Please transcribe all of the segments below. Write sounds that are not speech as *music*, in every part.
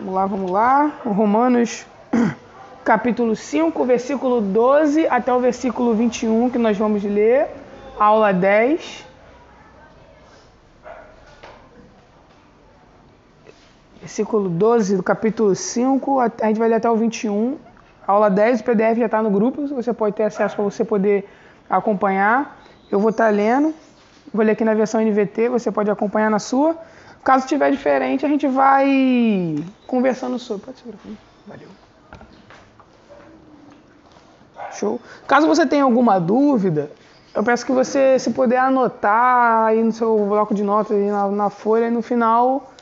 Vamos lá, vamos lá. Romanos *clears throat* capítulo 5, versículo 12 até o versículo 21 que nós vamos ler. Aula 10. Versículo 12 do capítulo 5, a gente vai ler até o 21. Aula 10, o PDF já está no grupo, você pode ter acesso para você poder acompanhar. Eu vou estar tá lendo, vou ler aqui na versão NVT, você pode acompanhar na sua. Caso tiver diferente, a gente vai conversando sobre. Pode segurar Valeu. Show. Caso você tenha alguma dúvida, eu peço que você, se puder anotar aí no seu bloco de notas, aí na, na folha, e no final,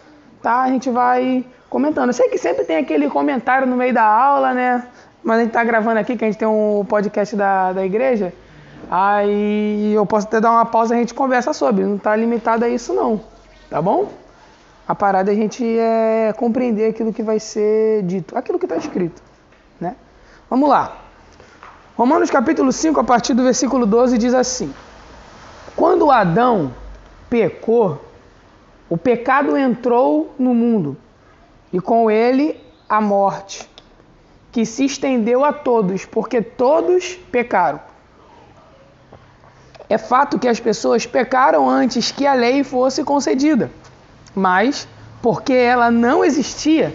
tá? A gente vai comentando. Eu sei que sempre tem aquele comentário no meio da aula, né? Mas a gente tá gravando aqui, que a gente tem um podcast da, da igreja. Aí eu posso até dar uma pausa e a gente conversa sobre. Não tá limitado a isso, não. Tá bom? A parada é a gente é compreender aquilo que vai ser dito, aquilo que está escrito. Né? Vamos lá. Romanos capítulo 5, a partir do versículo 12, diz assim: Quando Adão pecou, o pecado entrou no mundo, e com ele a morte, que se estendeu a todos, porque todos pecaram. É fato que as pessoas pecaram antes que a lei fosse concedida mas porque ela não existia,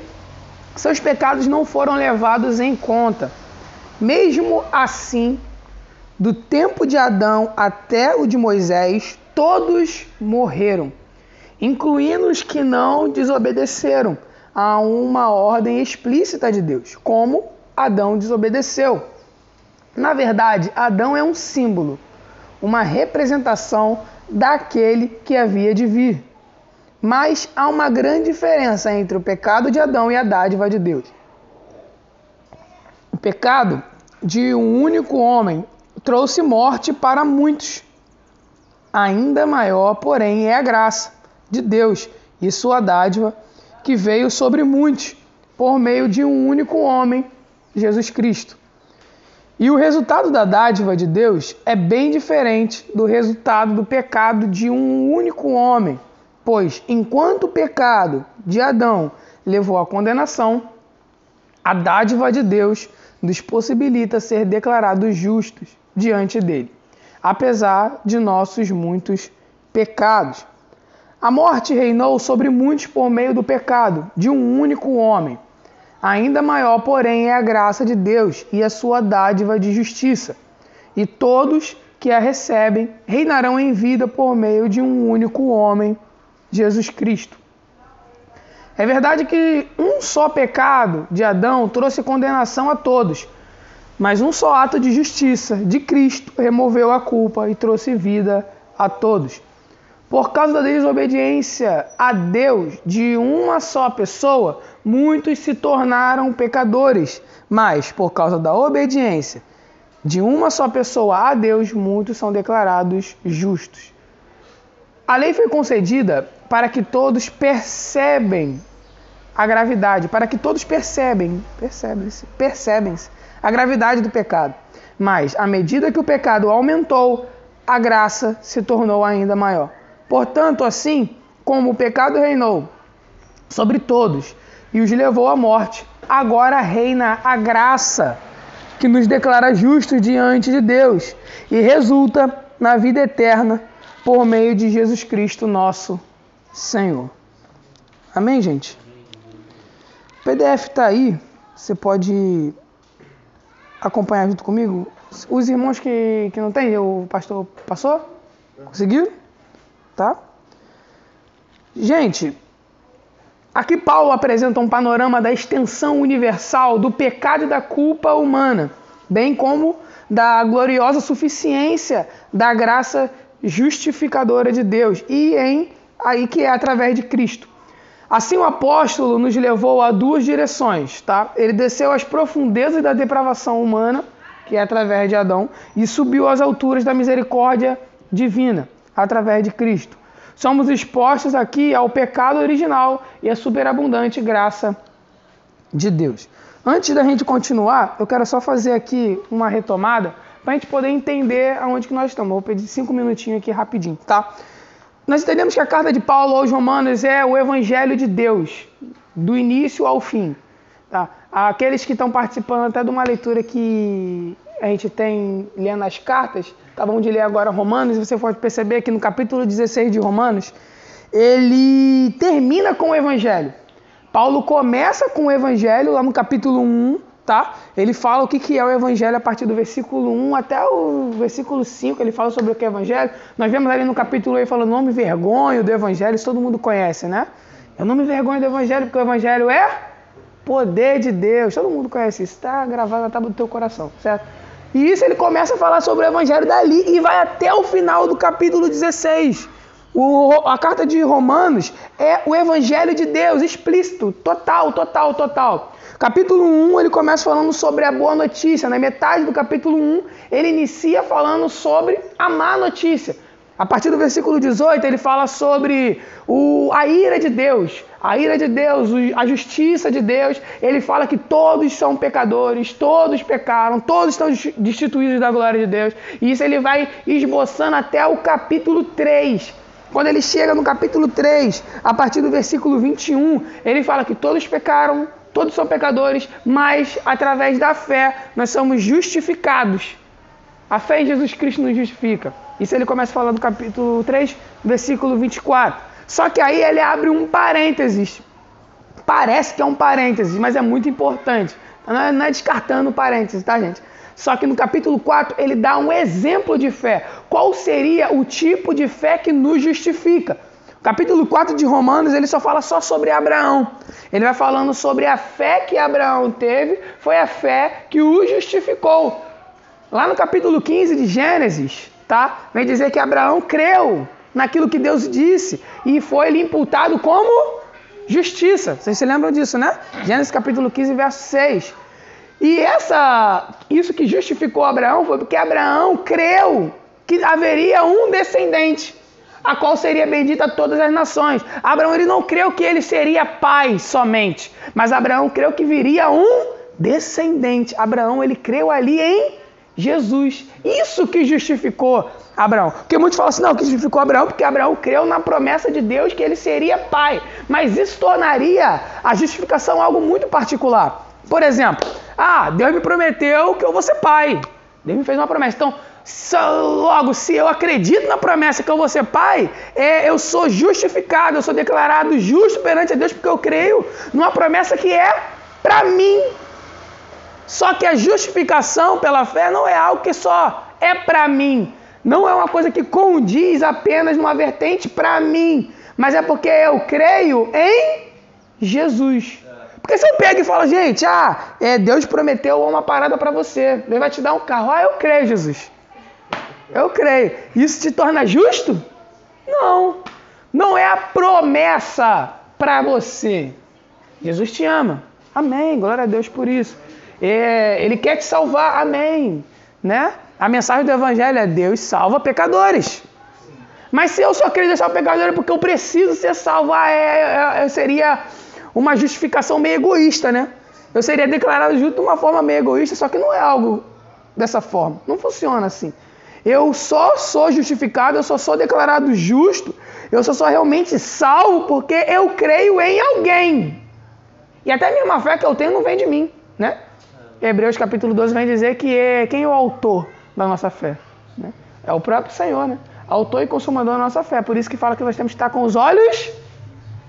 seus pecados não foram levados em conta. Mesmo assim, do tempo de Adão até o de Moisés, todos morreram, incluindo os que não desobedeceram a uma ordem explícita de Deus, como Adão desobedeceu. Na verdade, Adão é um símbolo, uma representação daquele que havia de vir. Mas há uma grande diferença entre o pecado de Adão e a dádiva de Deus. O pecado de um único homem trouxe morte para muitos. Ainda maior, porém, é a graça de Deus e sua dádiva que veio sobre muitos por meio de um único homem, Jesus Cristo. E o resultado da dádiva de Deus é bem diferente do resultado do pecado de um único homem. Pois enquanto o pecado de Adão levou à condenação, a dádiva de Deus nos possibilita ser declarados justos diante dele, apesar de nossos muitos pecados. A morte reinou sobre muitos por meio do pecado de um único homem. Ainda maior, porém, é a graça de Deus e a sua dádiva de justiça. E todos que a recebem reinarão em vida por meio de um único homem, Jesus Cristo. É verdade que um só pecado de Adão trouxe condenação a todos, mas um só ato de justiça de Cristo removeu a culpa e trouxe vida a todos. Por causa da desobediência a Deus de uma só pessoa, muitos se tornaram pecadores, mas por causa da obediência de uma só pessoa a Deus, muitos são declarados justos. A lei foi concedida para que todos percebem a gravidade, para que todos percebem, percebem-se, percebem-se a gravidade do pecado. Mas à medida que o pecado aumentou, a graça se tornou ainda maior. Portanto, assim como o pecado reinou sobre todos e os levou à morte, agora reina a graça que nos declara justos diante de Deus e resulta na vida eterna por meio de Jesus Cristo, nosso Senhor. Amém, gente? O PDF está aí, você pode acompanhar junto comigo. Os irmãos que, que não tem, o pastor passou? Conseguiu? Tá? Gente, aqui Paulo apresenta um panorama da extensão universal do pecado e da culpa humana, bem como da gloriosa suficiência da graça justificadora de Deus e em aí que é através de Cristo. Assim o apóstolo nos levou a duas direções, tá? Ele desceu às profundezas da depravação humana, que é através de Adão, e subiu às alturas da misericórdia divina, através de Cristo. Somos expostos aqui ao pecado original e à superabundante graça de Deus. Antes da gente continuar, eu quero só fazer aqui uma retomada para a gente poder entender aonde que nós estamos. Vou pedir cinco minutinhos aqui rapidinho, tá? Nós entendemos que a carta de Paulo aos Romanos é o evangelho de Deus. do início ao fim. Tá? Aqueles que estão participando até de uma leitura que a gente tem lendo as cartas, acabamos de ler agora Romanos, e você pode perceber que no capítulo 16 de Romanos, ele termina com o Evangelho. Paulo começa com o Evangelho lá no capítulo 1, tá? Ele fala o que, que é o Evangelho a partir do versículo 1 até o versículo 5, ele fala sobre o que é Evangelho. Nós vemos ali no capítulo ele falando nome vergonho do Evangelho, isso todo mundo conhece, né? Eu não me vergonho do Evangelho, porque o Evangelho é poder de Deus. Todo mundo conhece isso, está gravado na tábua do teu coração, certo? E isso ele começa a falar sobre o Evangelho dali e vai até o final do capítulo 16. O, a carta de Romanos é o Evangelho de Deus, explícito, total, total, total. Capítulo 1, ele começa falando sobre a boa notícia. Na metade do capítulo 1, ele inicia falando sobre a má notícia. A partir do versículo 18, ele fala sobre o, a ira de Deus. A ira de Deus, a justiça de Deus. Ele fala que todos são pecadores, todos pecaram, todos estão destituídos da glória de Deus. E isso ele vai esboçando até o capítulo 3. Quando ele chega no capítulo 3, a partir do versículo 21, ele fala que todos pecaram, todos são pecadores, mas através da fé nós somos justificados. A fé em Jesus Cristo nos justifica. Isso ele começa falando no capítulo 3, versículo 24. Só que aí ele abre um parênteses. Parece que é um parênteses, mas é muito importante. Não é, não é descartando o parênteses, tá, gente? Só que no capítulo 4 ele dá um exemplo de fé. Qual seria o tipo de fé que nos justifica? capítulo 4 de Romanos ele só fala só sobre Abraão. Ele vai falando sobre a fé que Abraão teve, foi a fé que o justificou. Lá no capítulo 15 de Gênesis, tá? Vem dizer que Abraão creu naquilo que Deus disse e foi lhe imputado como justiça. Vocês se lembram disso, né? Gênesis capítulo 15, verso 6. E essa, isso que justificou Abraão foi porque Abraão creu que haveria um descendente, a qual seria bendita todas as nações. Abraão ele não creu que ele seria pai somente, mas Abraão creu que viria um descendente. Abraão ele creu ali em Jesus. Isso que justificou Abraão. Porque muitos falam assim, não, que justificou Abraão porque Abraão creu na promessa de Deus que ele seria pai. Mas isso tornaria a justificação algo muito particular. Por exemplo, ah, Deus me prometeu que eu vou ser pai. Deus me fez uma promessa. Então, logo, se eu acredito na promessa que eu vou ser pai, é, eu sou justificado, eu sou declarado justo perante Deus porque eu creio numa promessa que é para mim. Só que a justificação pela fé não é algo que só é para mim. Não é uma coisa que condiz apenas numa vertente para mim, mas é porque eu creio em Jesus. Porque se eu pego e falo, gente, ah, é, Deus prometeu uma parada para você, Deus vai te dar um carro. Ah, eu creio, Jesus. Eu creio. Isso te torna justo? Não. Não é a promessa para você. Jesus te ama. Amém. Glória a Deus por isso. É, ele quer te salvar. Amém. Né? A mensagem do Evangelho é Deus salva pecadores. Mas se eu só queria deixar o pecador é porque eu preciso ser salvo, ah, é, é, é seria uma justificação meio egoísta, né? Eu seria declarado justo de uma forma meio egoísta, só que não é algo dessa forma. Não funciona assim. Eu só sou justificado, eu só sou declarado justo, eu só sou realmente salvo porque eu creio em alguém. E até a mesma fé que eu tenho não vem de mim, né? Hebreus capítulo 12 vem dizer que é quem é o autor da nossa fé? Né? É o próprio Senhor, né? Autor e consumador da nossa fé. Por isso que fala que nós temos que estar com os olhos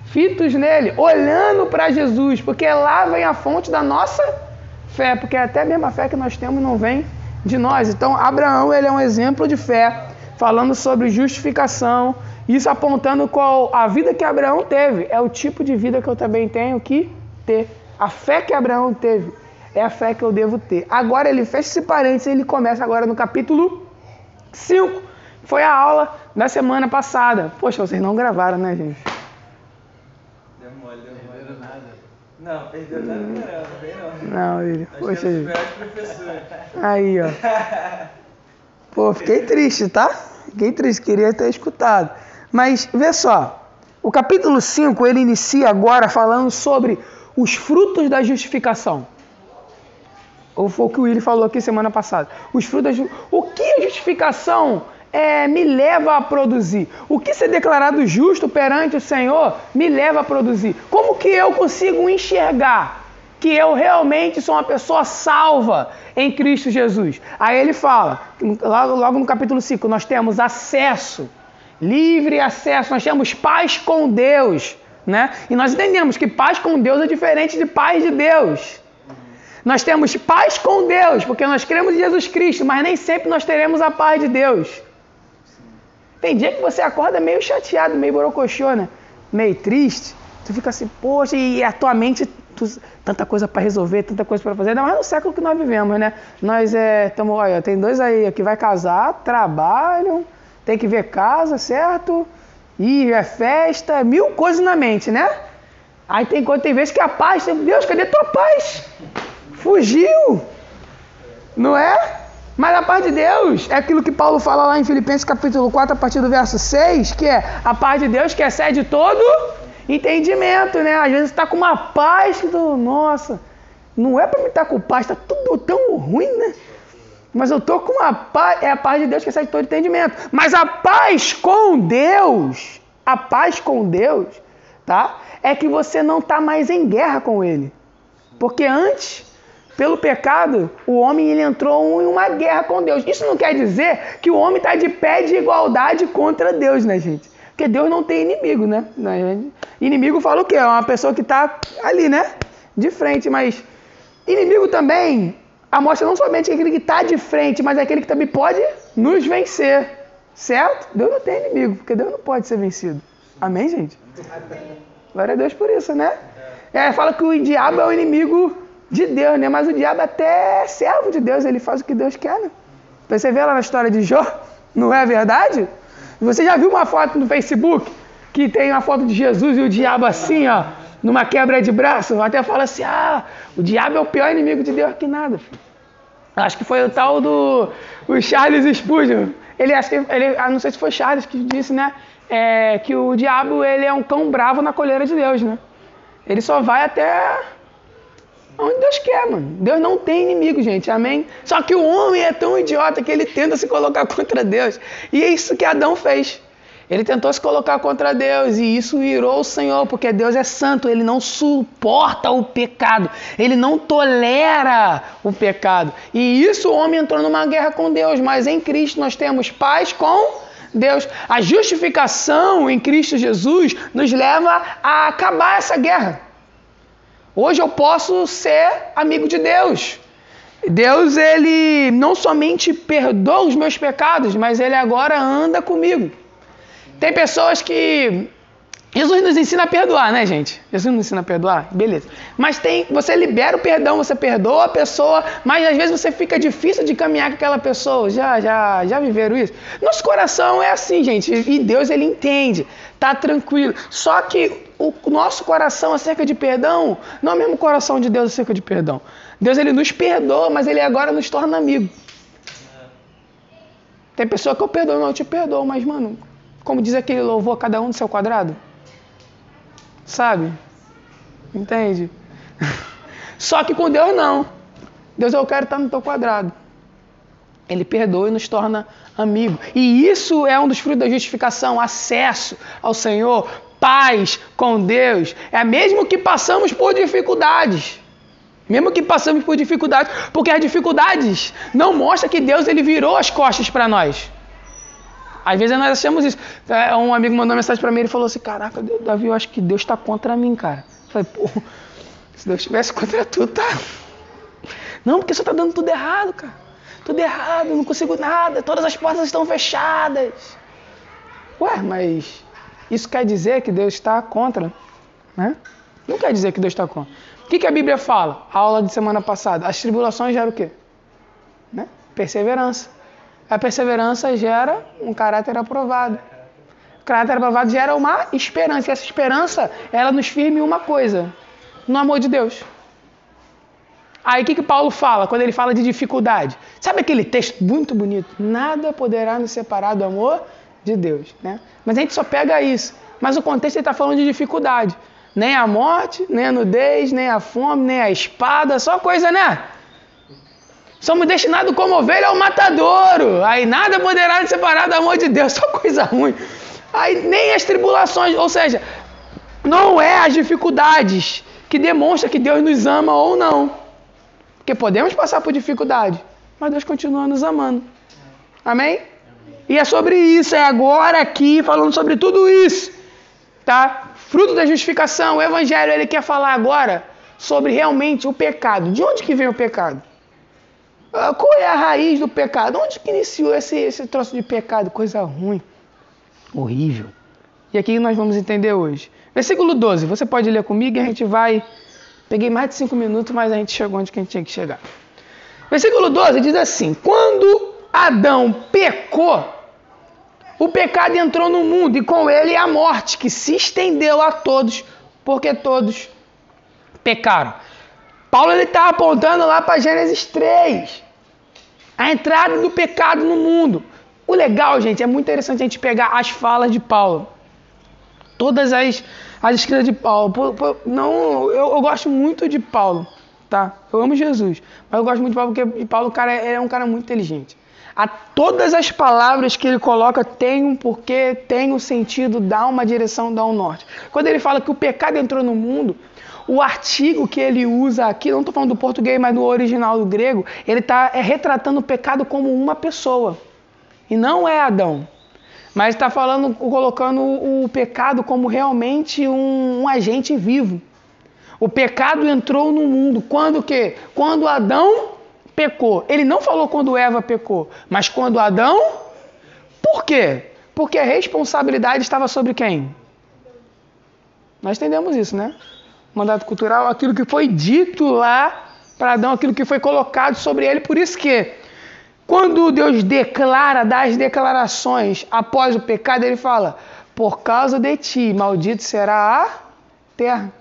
fitos nele, olhando para Jesus, porque lá vem a fonte da nossa fé, porque até a mesma fé que nós temos não vem de nós. Então, Abraão ele é um exemplo de fé, falando sobre justificação, isso apontando qual a vida que Abraão teve, é o tipo de vida que eu também tenho que ter. A fé que Abraão teve é a fé que eu devo ter. Agora ele fecha esse parênteses e ele começa agora no capítulo 5. Foi a aula da semana passada. Poxa, vocês não gravaram, né, gente? Não, perdeu nada não, não tem não. Não, ele. Poxa. Aí, ó. *laughs* Pô, fiquei triste, tá? Fiquei triste, queria ter escutado. Mas vê só, o capítulo 5 ele inicia agora falando sobre os frutos da justificação. Ou foi o que o Willi falou aqui semana passada. Os frutos da, O que a justificação é, me leva a produzir? O que ser declarado justo perante o Senhor me leva a produzir? Como que eu consigo enxergar que eu realmente sou uma pessoa salva em Cristo Jesus? Aí ele fala, logo, logo no capítulo 5, nós temos acesso, livre acesso, nós temos paz com Deus. Né? E nós entendemos que paz com Deus é diferente de paz de Deus. Nós temos paz com Deus, porque nós cremos em Jesus Cristo, mas nem sempre nós teremos a paz de Deus. Tem dia que você acorda meio chateado, meio borocochô, né? Meio triste. Tu fica assim, poxa, e a tua mente, tu, tanta coisa para resolver, tanta coisa para fazer. Ainda mais no século que nós vivemos, né? Nós é, olha, tem dois aí que vai casar, trabalham, tem que ver casa, certo? E é festa, mil coisas na mente, né? Aí tem, tem vezes que a paz, Deus, cadê tua paz? Fugiu. Não é? Mas a paz de Deus é aquilo que Paulo fala lá em Filipenses capítulo 4, a partir do verso 6, que é a paz de Deus que excede todo entendimento, né? Às vezes está com uma paz que tu, nossa, não é para me estar tá com paz, está tudo tão ruim, né? Mas eu tô com uma paz, é a paz de Deus que excede todo entendimento. Mas a paz com Deus, a paz com Deus, tá? É que você não está mais em guerra com Ele. Porque antes pelo pecado, o homem ele entrou em uma guerra com Deus. Isso não quer dizer que o homem está de pé de igualdade contra Deus, né, gente? Porque Deus não tem inimigo, né? Inimigo fala o quê? É uma pessoa que está ali, né? De frente, mas inimigo também, a mostra não somente aquele que está de frente, mas é aquele que também pode nos vencer. Certo? Deus não tem inimigo, porque Deus não pode ser vencido. Amém, gente? Glória a Deus por isso, né? É, fala que o diabo é o inimigo de Deus, né? Mas o diabo até é servo de Deus, ele faz o que Deus quer, né? Você vê lá na história de Jó, *laughs* não é verdade? Você já viu uma foto no Facebook que tem uma foto de Jesus e o diabo assim, ó, numa quebra de braço? Até fala assim: ah, o diabo é o pior inimigo de Deus que nada. Filho. Acho que foi o tal do o Charles Spurgeon. Ele acho que ele, ah, não sei se foi Charles que disse, né? É, que o diabo ele é um cão bravo na colheira de Deus, né? Ele só vai até onde Deus quer, mano. Deus não tem inimigo, gente, amém? Só que o homem é tão idiota que ele tenta se colocar *laughs* contra Deus. E é isso que Adão fez. Ele tentou se colocar contra Deus e isso irou o Senhor, porque Deus é santo, ele não suporta o pecado, ele não tolera o pecado. E isso o homem entrou numa guerra com Deus, mas em Cristo nós temos paz com Deus. A justificação em Cristo Jesus nos leva a acabar essa guerra. Hoje eu posso ser amigo de Deus. Deus, ele não somente perdoa os meus pecados, mas ele agora anda comigo. Tem pessoas que Jesus nos ensina a perdoar, né, gente? Jesus nos ensina a perdoar, beleza. Mas tem, você libera o perdão, você perdoa a pessoa, mas às vezes você fica difícil de caminhar com aquela pessoa. Já, já, já viveram isso? Nosso coração é assim, gente, e Deus ele entende, tá tranquilo. Só que o nosso coração acerca de perdão não é o mesmo coração de Deus acerca de perdão. Deus ele nos perdoa, mas ele agora nos torna amigo. Tem pessoa que eu perdoo, não, eu te perdoo, mas mano, como diz aquele louvor, cada um do seu quadrado. Sabe? Entende? *laughs* Só que com Deus não. Deus, eu quero estar no teu quadrado. Ele perdoa e nos torna amigo. E isso é um dos frutos da justificação, acesso ao Senhor, paz com Deus. É mesmo que passamos por dificuldades. Mesmo que passamos por dificuldades, porque as dificuldades não mostram que Deus ele virou as costas para nós. Às vezes nós achamos isso. É, um amigo mandou uma mensagem para mim e falou assim: Caraca, Davi, eu acho que Deus está contra mim, cara. Eu falei, pô, se Deus estivesse contra tu, tá. Não, porque você está dando tudo errado, cara. Tudo errado, não consigo nada, todas as portas estão fechadas. Ué, mas isso quer dizer que Deus está contra, né? Não quer dizer que Deus está contra. O que, que a Bíblia fala? A aula de semana passada. As tribulações geram o quê? Né? Perseverança. A perseverança gera um caráter aprovado. O caráter aprovado gera uma esperança. E essa esperança, ela nos firme uma coisa: no amor de Deus. Aí o que, que Paulo fala quando ele fala de dificuldade? Sabe aquele texto muito bonito? Nada poderá nos separar do amor de Deus. Né? Mas a gente só pega isso. Mas o contexto está falando de dificuldade. Nem a morte, nem a nudez, nem a fome, nem a espada, só coisa, né? Somos destinados como ovelha ao matadouro. Aí nada poderá nos separar do amor de Deus, *laughs* só coisa ruim. Aí nem as tribulações, ou seja, não é as dificuldades que demonstra que Deus nos ama ou não. Porque podemos passar por dificuldade, mas Deus continua nos amando. Amém? E é sobre isso, é agora aqui, falando sobre tudo isso. Tá? Fruto da justificação, o Evangelho, ele quer falar agora sobre realmente o pecado. De onde que vem o pecado? Ah, qual é a raiz do pecado? Onde que iniciou esse, esse troço de pecado? Coisa ruim, horrível. E aqui nós vamos entender hoje. Versículo 12, você pode ler comigo e a gente vai. Peguei mais de cinco minutos, mas a gente chegou onde a gente tinha que chegar. Versículo 12 diz assim: Quando Adão pecou, o pecado entrou no mundo e com ele a morte, que se estendeu a todos, porque todos pecaram. Paulo está apontando lá para Gênesis 3, a entrada do pecado no mundo. O legal, gente, é muito interessante a gente pegar as falas de Paulo. Todas as, as escritas de Paulo. Não, eu, eu gosto muito de Paulo, tá? Eu amo Jesus, mas eu gosto muito de Paulo porque Paulo, cara, é um cara muito inteligente. A todas as palavras que ele coloca tem um porquê, tem um sentido, dá uma direção, dá um norte. Quando ele fala que o pecado entrou no mundo, o artigo que ele usa aqui, não estou falando do português, mas no original do grego, ele está é, retratando o pecado como uma pessoa. E não é Adão. Mas está falando, colocando o, o pecado como realmente um, um agente vivo. O pecado entrou no mundo. Quando que? Quando Adão pecou. Ele não falou quando Eva pecou, mas quando Adão. Por quê? Porque a responsabilidade estava sobre quem? Nós entendemos isso, né? Mandato cultural, aquilo que foi dito lá para Adão, aquilo que foi colocado sobre ele. Por isso que, quando Deus declara, dá as declarações após o pecado, ele fala: Por causa de ti, maldito será a terra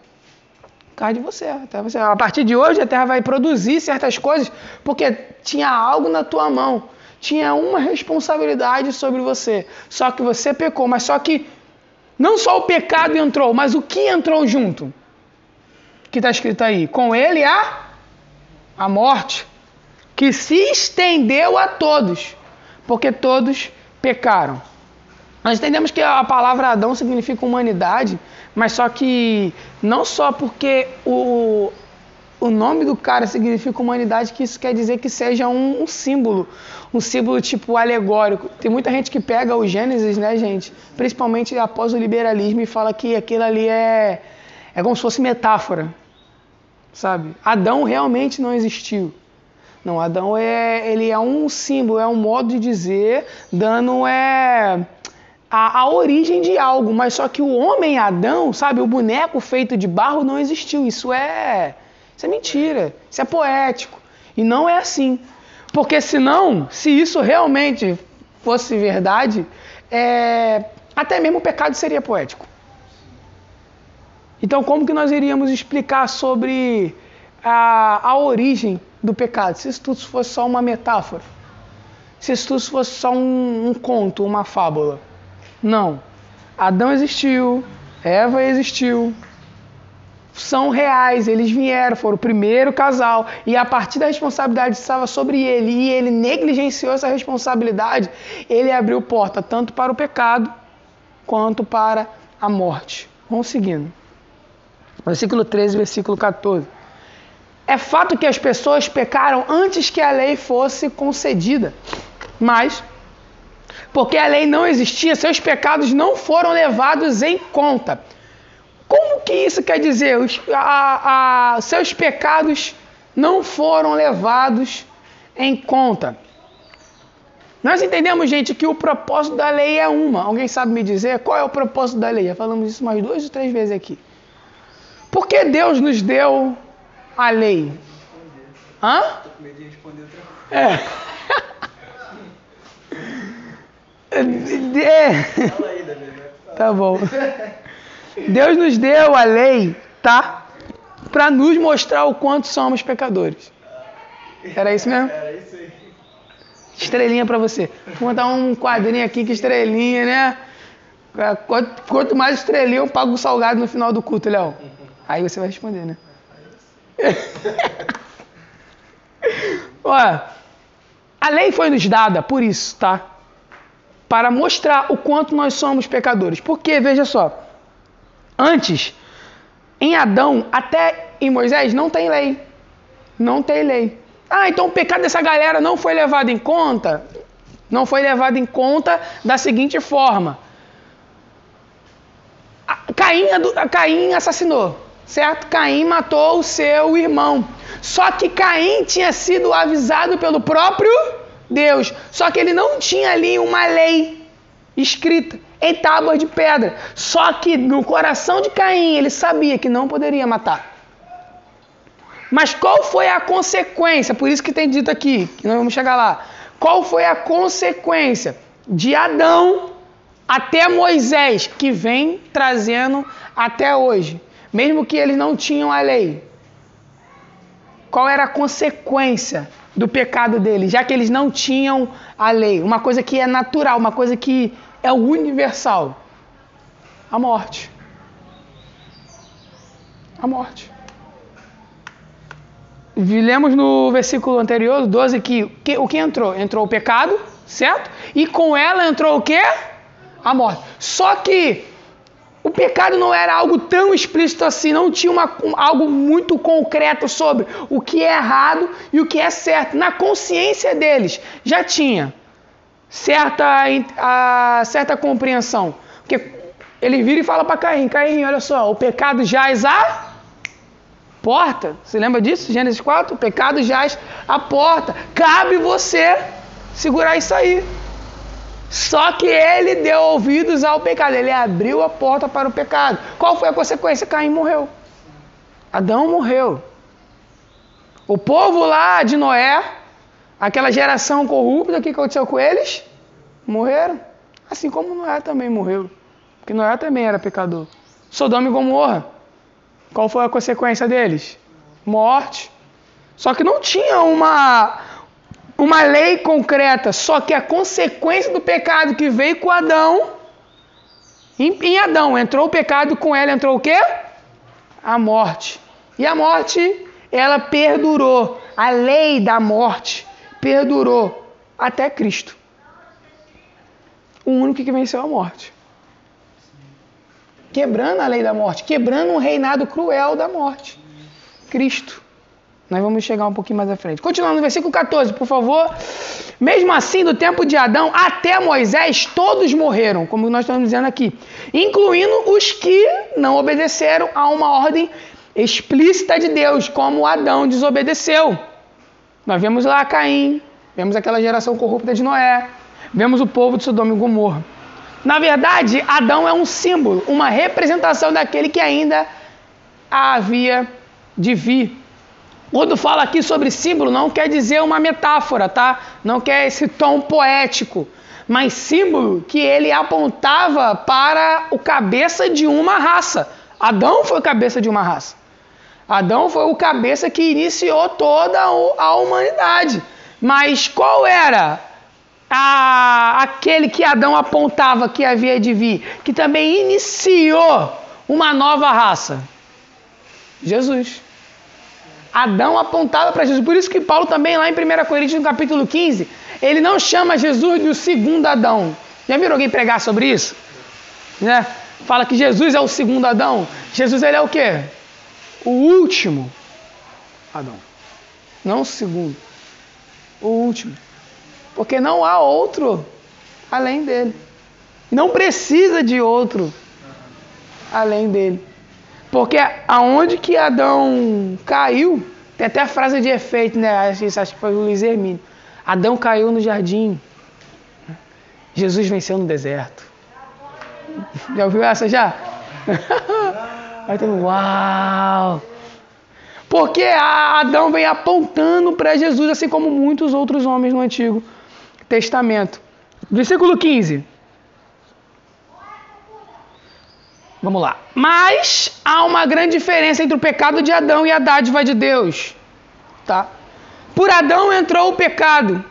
causa de você, você. A partir de hoje a terra vai produzir certas coisas porque tinha algo na tua mão, tinha uma responsabilidade sobre você. Só que você pecou, mas só que não só o pecado entrou, mas o que entrou junto? Que está escrito aí, com ele a a morte, que se estendeu a todos, porque todos pecaram. Nós entendemos que a palavra Adão significa humanidade, mas só que não só porque o, o nome do cara significa humanidade, que isso quer dizer que seja um, um, símbolo, um símbolo tipo alegórico. Tem muita gente que pega o Gênesis, né, gente? Principalmente após o liberalismo e fala que aquilo ali é, é como se fosse metáfora, sabe? Adão realmente não existiu. Não, Adão é, ele é um símbolo, é um modo de dizer, dando é a, a origem de algo, mas só que o homem Adão, sabe, o boneco feito de barro não existiu. Isso é, isso é mentira, isso é poético. E não é assim. Porque senão, se isso realmente fosse verdade, é, até mesmo o pecado seria poético. Então, como que nós iríamos explicar sobre a, a origem do pecado? Se isso tudo fosse só uma metáfora, se isso tudo fosse só um, um conto, uma fábula. Não. Adão existiu, Eva existiu. São reais, eles vieram, foram o primeiro casal, e a partir da responsabilidade que estava sobre ele, e ele negligenciou essa responsabilidade, ele abriu porta tanto para o pecado quanto para a morte. Vamos seguindo. Versículo 13, versículo 14. É fato que as pessoas pecaram antes que a lei fosse concedida, mas porque a lei não existia, seus pecados não foram levados em conta. Como que isso quer dizer? Os, a, a, seus pecados não foram levados em conta. Nós entendemos, gente, que o propósito da lei é uma. Alguém sabe me dizer qual é o propósito da lei? Já falamos isso mais duas ou três vezes aqui. Por que Deus nos deu a lei? Hã? É. É. Tá bom. Deus nos deu a lei, tá? Para nos mostrar o quanto somos pecadores. Era isso mesmo? Era isso aí. Estrelinha para você. Vou botar um quadrinho aqui que estrelinha, né? Quanto, mais estrelinha, eu pago o salgado no final do culto, Léo. Aí você vai responder, né? *laughs* A lei foi nos dada por isso, tá? Para mostrar o quanto nós somos pecadores. Porque, veja só, antes, em Adão, até em Moisés, não tem lei. Não tem lei. Ah, então o pecado dessa galera não foi levado em conta? Não foi levado em conta da seguinte forma: Caim, Caim assassinou, certo? Caim matou o seu irmão. Só que Caim tinha sido avisado pelo próprio Deus. Só que ele não tinha ali uma lei escrita em tábuas de pedra. Só que no coração de Caim ele sabia que não poderia matar. Mas qual foi a consequência? Por isso que tem dito aqui, que nós vamos chegar lá. Qual foi a consequência de Adão até Moisés, que vem trazendo até hoje, mesmo que eles não tinham a lei. Qual era a consequência do pecado deles, já que eles não tinham a lei? Uma coisa que é natural, uma coisa que é universal: a morte. A morte. Lemos no versículo anterior, 12, que, que o que entrou? Entrou o pecado, certo? E com ela entrou o quê? a morte. Só que o pecado não era algo tão explícito assim, não tinha uma, algo muito concreto sobre o que é errado e o que é certo. Na consciência deles já tinha certa, a, certa compreensão. Porque ele vira e fala para Caim: Caim, olha só, o pecado jaz a porta. Você lembra disso? Gênesis 4? O pecado jaz a porta. Cabe você segurar isso aí. Só que ele deu ouvidos ao pecado, ele abriu a porta para o pecado. Qual foi a consequência? Caim morreu. Adão morreu. O povo lá de Noé, aquela geração corrupta, o que aconteceu com eles? Morreram. Assim como Noé também morreu. Porque Noé também era pecador. Sodoma e Gomorra. Qual foi a consequência deles? Morte. Só que não tinha uma, uma lei concreta, só que a consequência do pecado que veio com Adão, em, em Adão entrou o pecado, com ela entrou o quê? A morte. E a morte, ela perdurou. A lei da morte perdurou até Cristo. O único que venceu a morte. Quebrando a lei da morte, quebrando um reinado cruel da morte. Cristo. Nós vamos chegar um pouquinho mais à frente. Continuando no versículo 14, por favor. Mesmo assim, do tempo de Adão até Moisés, todos morreram, como nós estamos dizendo aqui, incluindo os que não obedeceram a uma ordem explícita de Deus, como Adão desobedeceu. Nós vemos lá Caim, vemos aquela geração corrupta de Noé, vemos o povo de Sodoma e Gomorra. Na verdade, Adão é um símbolo, uma representação daquele que ainda havia de vir. Quando fala aqui sobre símbolo, não quer dizer uma metáfora, tá? Não quer esse tom poético, mas símbolo que ele apontava para o cabeça de uma raça. Adão foi o cabeça de uma raça. Adão foi o cabeça que iniciou toda a humanidade. Mas qual era a, aquele que Adão apontava que havia de vir, que também iniciou uma nova raça? Jesus. Adão apontava para Jesus. Por isso que Paulo também, lá em 1 Coríntios, no capítulo 15, ele não chama Jesus de o segundo Adão. Já viram alguém pregar sobre isso? Né? Fala que Jesus é o segundo Adão. Jesus ele é o quê? O último Adão. Não o segundo. O último. Porque não há outro além dele. Não precisa de outro além dele. Porque aonde que Adão caiu, tem até a frase de efeito, né? Acho, que foi o Luiz Hermínio. Adão caiu no jardim. Jesus venceu no deserto. *laughs* Já ouviu essa já? *laughs* Aí tem uau! Porque Adão vem apontando para Jesus, assim como muitos outros homens no Antigo Testamento. Versículo 15. Vamos lá. Mas há uma grande diferença entre o pecado de Adão e a dádiva de Deus. Tá? Por Adão entrou o pecado,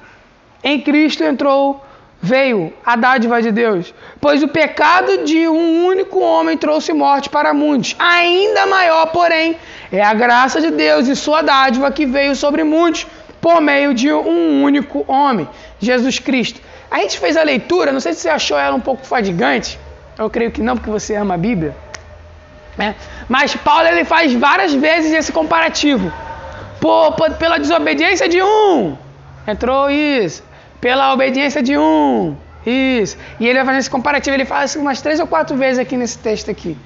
em Cristo entrou, veio a dádiva de Deus. Pois o pecado de um único homem trouxe morte para muitos. Ainda maior, porém, é a graça de Deus e sua dádiva que veio sobre muitos por meio de um único homem, Jesus Cristo. A gente fez a leitura, não sei se você achou ela um pouco fadigante, eu creio que não, porque você ama a Bíblia. Né? Mas Paulo ele faz várias vezes esse comparativo. Por, pela desobediência de um, entrou isso. Pela obediência de um, isso. E ele vai fazer esse comparativo. Ele assim umas três ou quatro vezes aqui nesse texto aqui.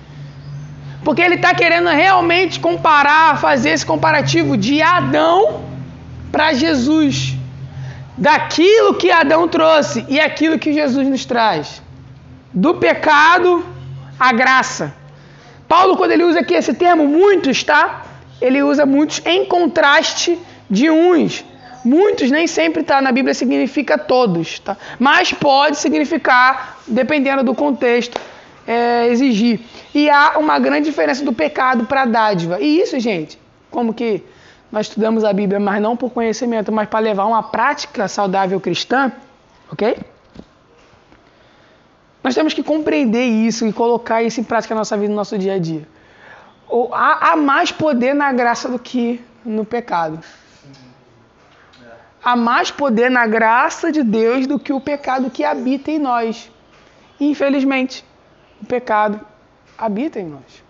Porque ele está querendo realmente comparar, fazer esse comparativo de Adão para Jesus. Daquilo que Adão trouxe e aquilo que Jesus nos traz. Do pecado à graça. Paulo, quando ele usa aqui esse termo, muitos, tá? Ele usa muitos em contraste de uns. Muitos nem sempre tá na Bíblia significa todos, tá? Mas pode significar, dependendo do contexto, é, exigir. E há uma grande diferença do pecado para a dádiva. E isso, gente, como que nós estudamos a Bíblia, mas não por conhecimento, mas para levar uma prática saudável cristã, ok? Nós temos que compreender isso e colocar isso em prática na nossa vida, no nosso dia a dia. Há, há mais poder na graça do que no pecado. Há mais poder na graça de Deus do que o pecado que habita em nós. Infelizmente, o pecado habita em nós.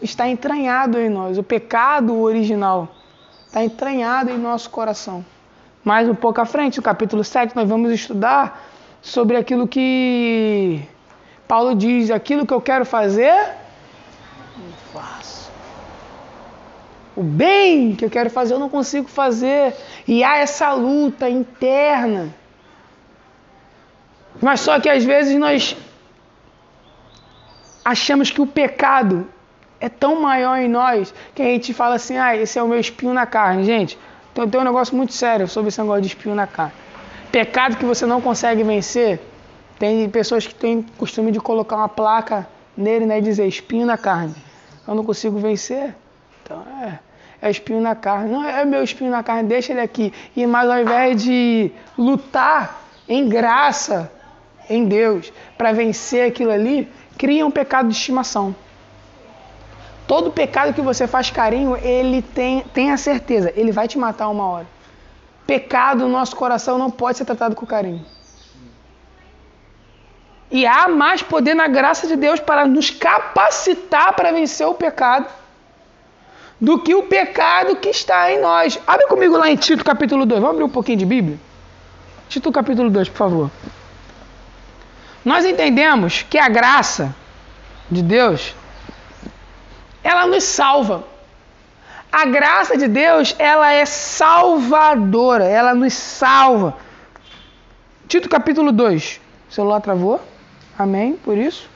Está entranhado em nós. O pecado original está entranhado em nosso coração. Mais um pouco à frente, no capítulo 7, nós vamos estudar sobre aquilo que Paulo diz: aquilo que eu quero fazer, não faço. O bem que eu quero fazer, eu não consigo fazer. E há essa luta interna. Mas só que às vezes nós achamos que o pecado é tão maior em nós que a gente fala assim: ah, esse é o meu espinho na carne. Gente, então tem um negócio muito sério sobre esse negócio de espinho na carne pecado que você não consegue vencer, tem pessoas que têm costume de colocar uma placa nele né, e dizer espinho na carne. Eu não consigo vencer. Então é, é espinho na carne. Não é meu espinho na carne, deixa ele aqui. E mais ao invés de lutar em graça em Deus para vencer aquilo ali, cria um pecado de estimação. Todo pecado que você faz carinho, ele tem, tem a certeza, ele vai te matar uma hora pecado no nosso coração não pode ser tratado com carinho. E há mais poder na graça de Deus para nos capacitar para vencer o pecado do que o pecado que está em nós. Abre comigo lá em Tito capítulo 2. Vamos abrir um pouquinho de Bíblia? Tito capítulo 2, por favor. Nós entendemos que a graça de Deus ela nos salva. A graça de Deus, ela é salvadora, ela nos salva. Tito capítulo 2. O celular travou? Amém? Por isso?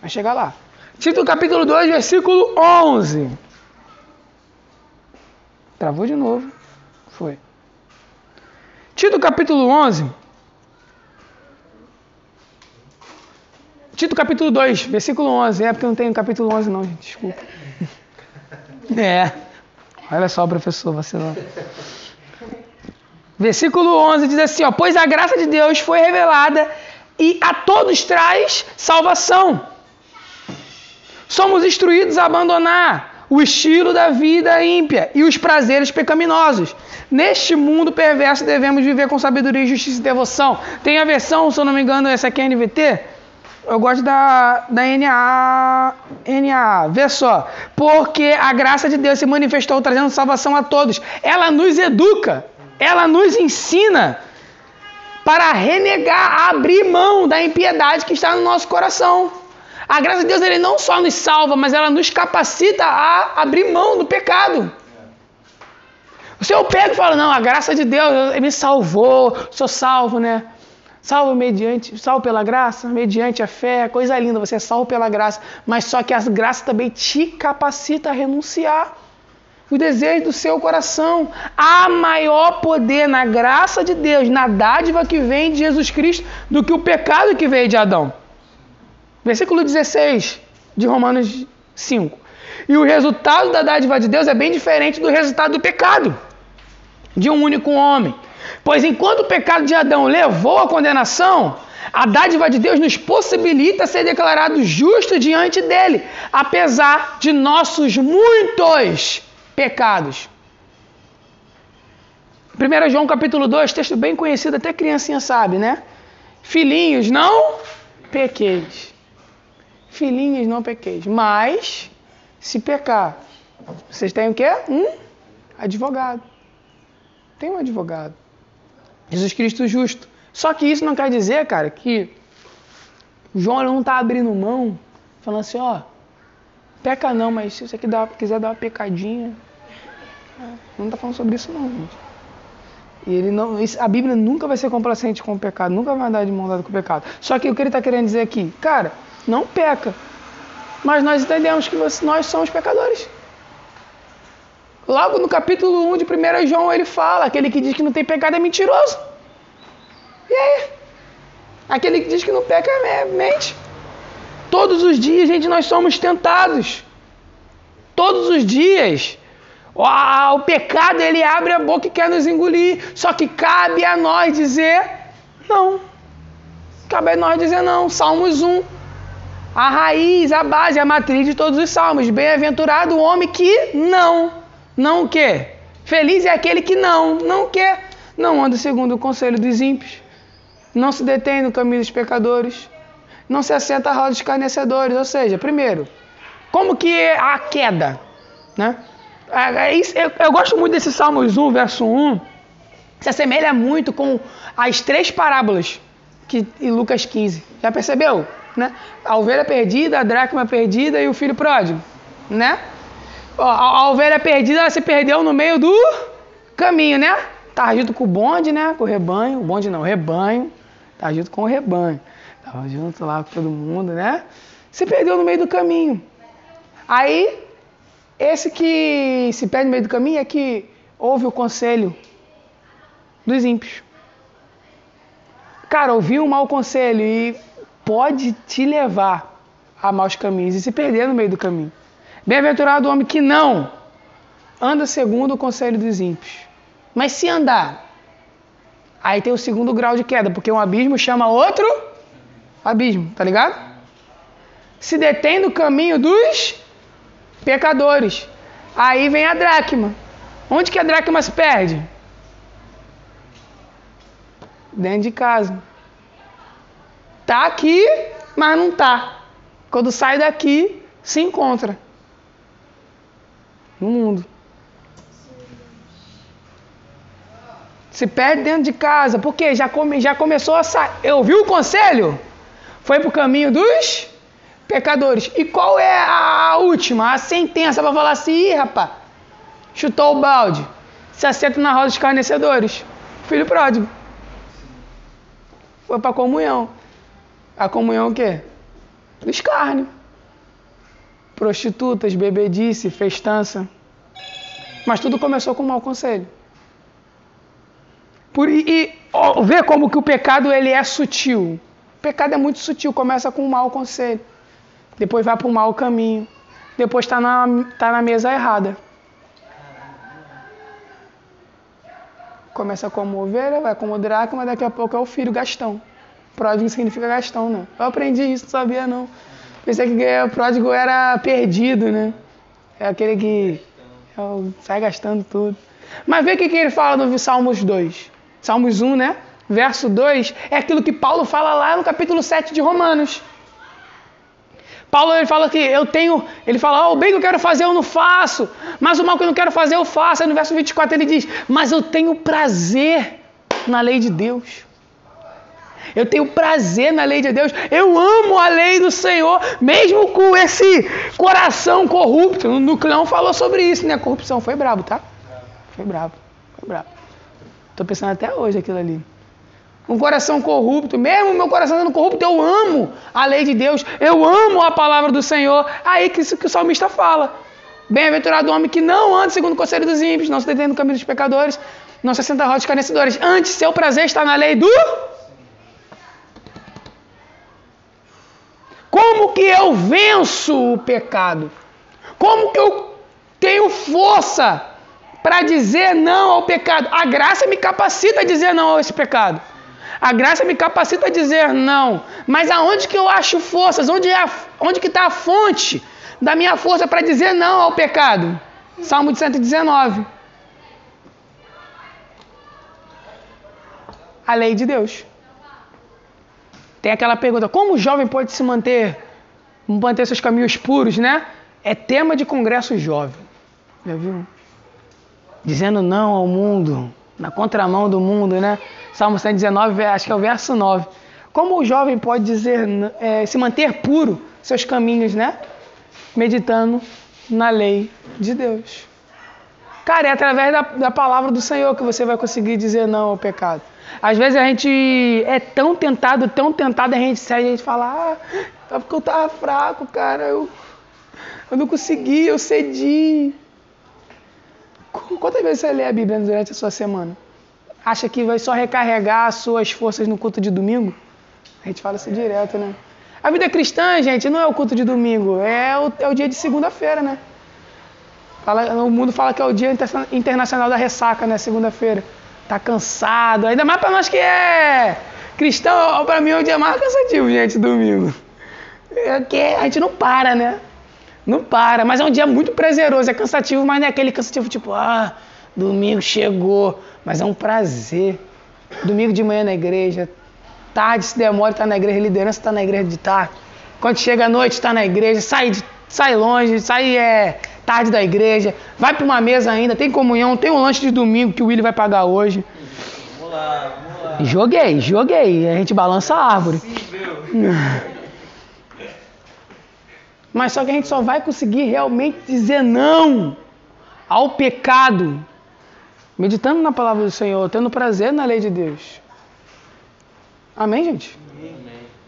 Vai chegar lá. Tito capítulo 2, versículo 11. Travou de novo. Foi. Tito capítulo 11. Tito capítulo 2, versículo 11. É porque não tem capítulo 11 não, gente. Desculpa. *laughs* É. Olha só, professor, vacilou. Versículo 11 diz assim: ó, Pois a graça de Deus foi revelada e a todos traz salvação. Somos instruídos a abandonar o estilo da vida ímpia e os prazeres pecaminosos. Neste mundo perverso devemos viver com sabedoria, justiça e devoção. Tem a versão, se eu não me engano, essa aqui é NVT, eu gosto da, da NA, NA. Vê só. Porque a graça de Deus se manifestou trazendo salvação a todos. Ela nos educa. Ela nos ensina para renegar, abrir mão da impiedade que está no nosso coração. A graça de Deus ele não só nos salva, mas ela nos capacita a abrir mão do pecado. O Senhor pega e fala: Não, a graça de Deus me salvou, sou salvo, né? Salvo mediante, salvo pela graça, mediante a fé, coisa linda, você é salvo pela graça, mas só que a graça também te capacita a renunciar o desejo do seu coração. Há maior poder na graça de Deus, na dádiva que vem de Jesus Cristo, do que o pecado que veio de Adão. Versículo 16 de Romanos 5. E o resultado da dádiva de Deus é bem diferente do resultado do pecado de um único homem. Pois enquanto o pecado de Adão levou à condenação, a dádiva de Deus nos possibilita ser declarados justos diante dele, apesar de nossos muitos pecados. 1 João capítulo 2, texto bem conhecido, até criancinha sabe, né? Filhinhos, não pequeis. Filhinhos, não pequeis. Mas, se pecar, vocês têm o quê? Um advogado. Tem um advogado. Jesus Cristo justo. Só que isso não quer dizer, cara, que João não está abrindo mão, falando assim, ó, peca não, mas se você quiser dar uma pecadinha, não está falando sobre isso não, gente. E ele não, a Bíblia nunca vai ser complacente com o pecado, nunca vai dar de mão dada com o pecado. Só que o que ele está querendo dizer aqui, cara, não peca, mas nós entendemos que nós somos pecadores. Logo no capítulo 1 de 1 João ele fala, aquele que diz que não tem pecado é mentiroso. E aí? Aquele que diz que não peca é mente. Todos os dias, gente, nós somos tentados. Todos os dias. O pecado ele abre a boca e quer nos engolir. Só que cabe a nós dizer não. Cabe a nós dizer não. Salmos 1. A raiz, a base, a matriz de todos os salmos. Bem-aventurado o homem que não. Não o quê? Feliz é aquele que não. Não quê? Não anda segundo o conselho dos ímpios não se detém no caminho dos pecadores, não se assenta à roda dos escarnecedores. Ou seja, primeiro, como que é a queda? Né? É, é eu gosto muito desse Salmos 1, verso 1, se assemelha muito com as três parábolas que, em Lucas 15. Já percebeu? Né? A ovelha perdida, a dracma perdida e o filho pródigo. Né? A, a ovelha perdida ela se perdeu no meio do caminho, né? Tá junto com o bonde, né? Com o rebanho. O bonde não, o rebanho. Tá junto com o rebanho. Tava junto lá com todo mundo, né? Se perdeu no meio do caminho. Aí, esse que se perde no meio do caminho é que ouve o conselho dos ímpios. Cara, ouvir um mau conselho e pode te levar a maus caminhos e se perder no meio do caminho. Bem-aventurado o homem que não anda segundo o conselho dos ímpios. Mas se andar Aí tem o segundo grau de queda, porque um abismo chama outro abismo, tá ligado? Se detém no caminho dos pecadores. Aí vem a dracma. Onde que a dracma se perde? Dentro de casa. Tá aqui, mas não tá. Quando sai daqui, se encontra no mundo. Se perde dentro de casa, porque já, come, já começou a sair. Eu vi o conselho? Foi para o caminho dos pecadores. E qual é a última? A sentença para falar assim, Ih, rapaz, chutou o balde. Se assenta na roda dos carnecedores. Filho pródigo. Foi para a comunhão. A comunhão o quê? Do escárnio. Prostitutas, bebedice, festança. Mas tudo começou com um mau conselho. Por, e, e ó, vê como que o pecado ele é sutil. O pecado é muito sutil, começa com um mau conselho, depois vai para um mau caminho, depois está na, tá na mesa errada. Começa como ovelha, vai como dracma, daqui a pouco é o filho Gastão. Pródigo significa Gastão, né? Eu aprendi isso, não sabia não. Pensei que o pródigo era perdido, né? É aquele que é sai gastando tudo. Mas vê o que, ele fala no Salmos 2. Salmos 1, né? Verso 2 é aquilo que Paulo fala lá no capítulo 7 de Romanos. Paulo ele fala que eu tenho, ele fala, oh, o bem que eu quero fazer eu não faço, mas o mal que eu não quero fazer eu faço. Aí no verso 24 ele diz, mas eu tenho prazer na lei de Deus. Eu tenho prazer na lei de Deus. Eu amo a lei do Senhor, mesmo com esse coração corrupto. O Nucleão falou sobre isso, né? A corrupção foi brabo, tá? Foi brabo, foi brabo. Estou pensando até hoje aquilo ali. Um coração corrupto, mesmo meu coração sendo corrupto, eu amo a lei de Deus, eu amo a palavra do Senhor. Aí que que o salmista fala. Bem-aventurado o homem que não anda segundo o conselho dos ímpios, não se detém no caminho dos pecadores, não se assenta roda dos carnecedores. Antes, seu prazer está na lei do. Como que eu venço o pecado? Como que eu tenho força para dizer não ao pecado. A graça me capacita a dizer não a esse pecado. A graça me capacita a dizer não. Mas aonde que eu acho forças? Onde é onde que está a fonte da minha força para dizer não ao pecado? Salmo de 119. a lei de Deus. Tem aquela pergunta: como o jovem pode se manter, manter seus caminhos puros, né? É tema de congresso jovem. Já viu? Dizendo não ao mundo, na contramão do mundo, né? Salmo 119, acho que é o verso 9. Como o jovem pode dizer, é, se manter puro seus caminhos, né? Meditando na lei de Deus. Cara, é através da, da palavra do Senhor que você vai conseguir dizer não ao pecado. Às vezes a gente é tão tentado, tão tentado, a gente sai e a gente fala, ah, é porque eu tava fraco, cara, eu, eu não consegui, eu cedi. Quantas vezes você lê a Bíblia durante a sua semana? Acha que vai só recarregar as suas forças no culto de domingo? A gente fala isso direto, né? A vida cristã, gente, não é o culto de domingo, é o, é o dia de segunda-feira, né? Fala, o mundo fala que é o dia internacional da ressaca, né? Segunda-feira. Tá cansado. Ainda mais para nós que é cristão, para mim é o dia mais cansativo, gente, domingo. É que a gente não para, né? Não para. Mas é um dia muito prazeroso. É cansativo, mas não é aquele cansativo tipo, ah, domingo chegou. Mas é um prazer. Domingo de manhã na igreja. Tarde, se demora, tá na igreja. Liderança tá na igreja de tarde. Quando chega a noite, tá na igreja. Sai, sai longe, sai é, tarde da igreja. Vai para uma mesa ainda. Tem comunhão. Tem um lanche de domingo que o Willi vai pagar hoje. Vamos lá, vamos lá. Joguei, joguei. A gente balança a árvore. Sim. Mas só que a gente só vai conseguir realmente dizer não ao pecado meditando na palavra do Senhor, tendo prazer na lei de Deus. Amém, gente? Amém.